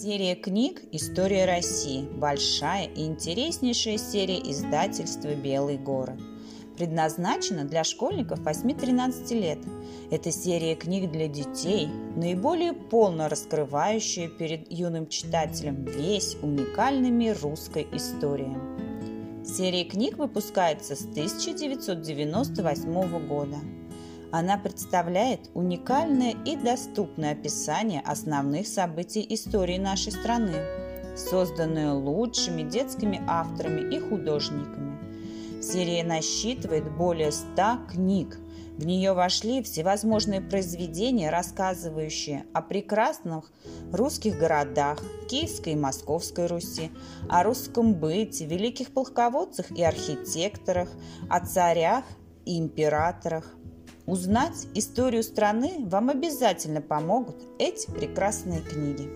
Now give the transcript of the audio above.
Серия книг «История России» – большая и интереснейшая серия издательства «Белый город». Предназначена для школьников 8-13 лет. Это серия книг для детей, наиболее полно раскрывающая перед юным читателем весь уникальный мир русской истории. Серия книг выпускается с 1998 года. Она представляет уникальное и доступное описание основных событий истории нашей страны, созданное лучшими детскими авторами и художниками. Серия насчитывает более 100 книг. В нее вошли всевозможные произведения, рассказывающие о прекрасных русских городах, Киевской и Московской Руси, о русском быте, великих полководцах и архитекторах, о царях и императорах, Узнать историю страны вам обязательно помогут эти прекрасные книги.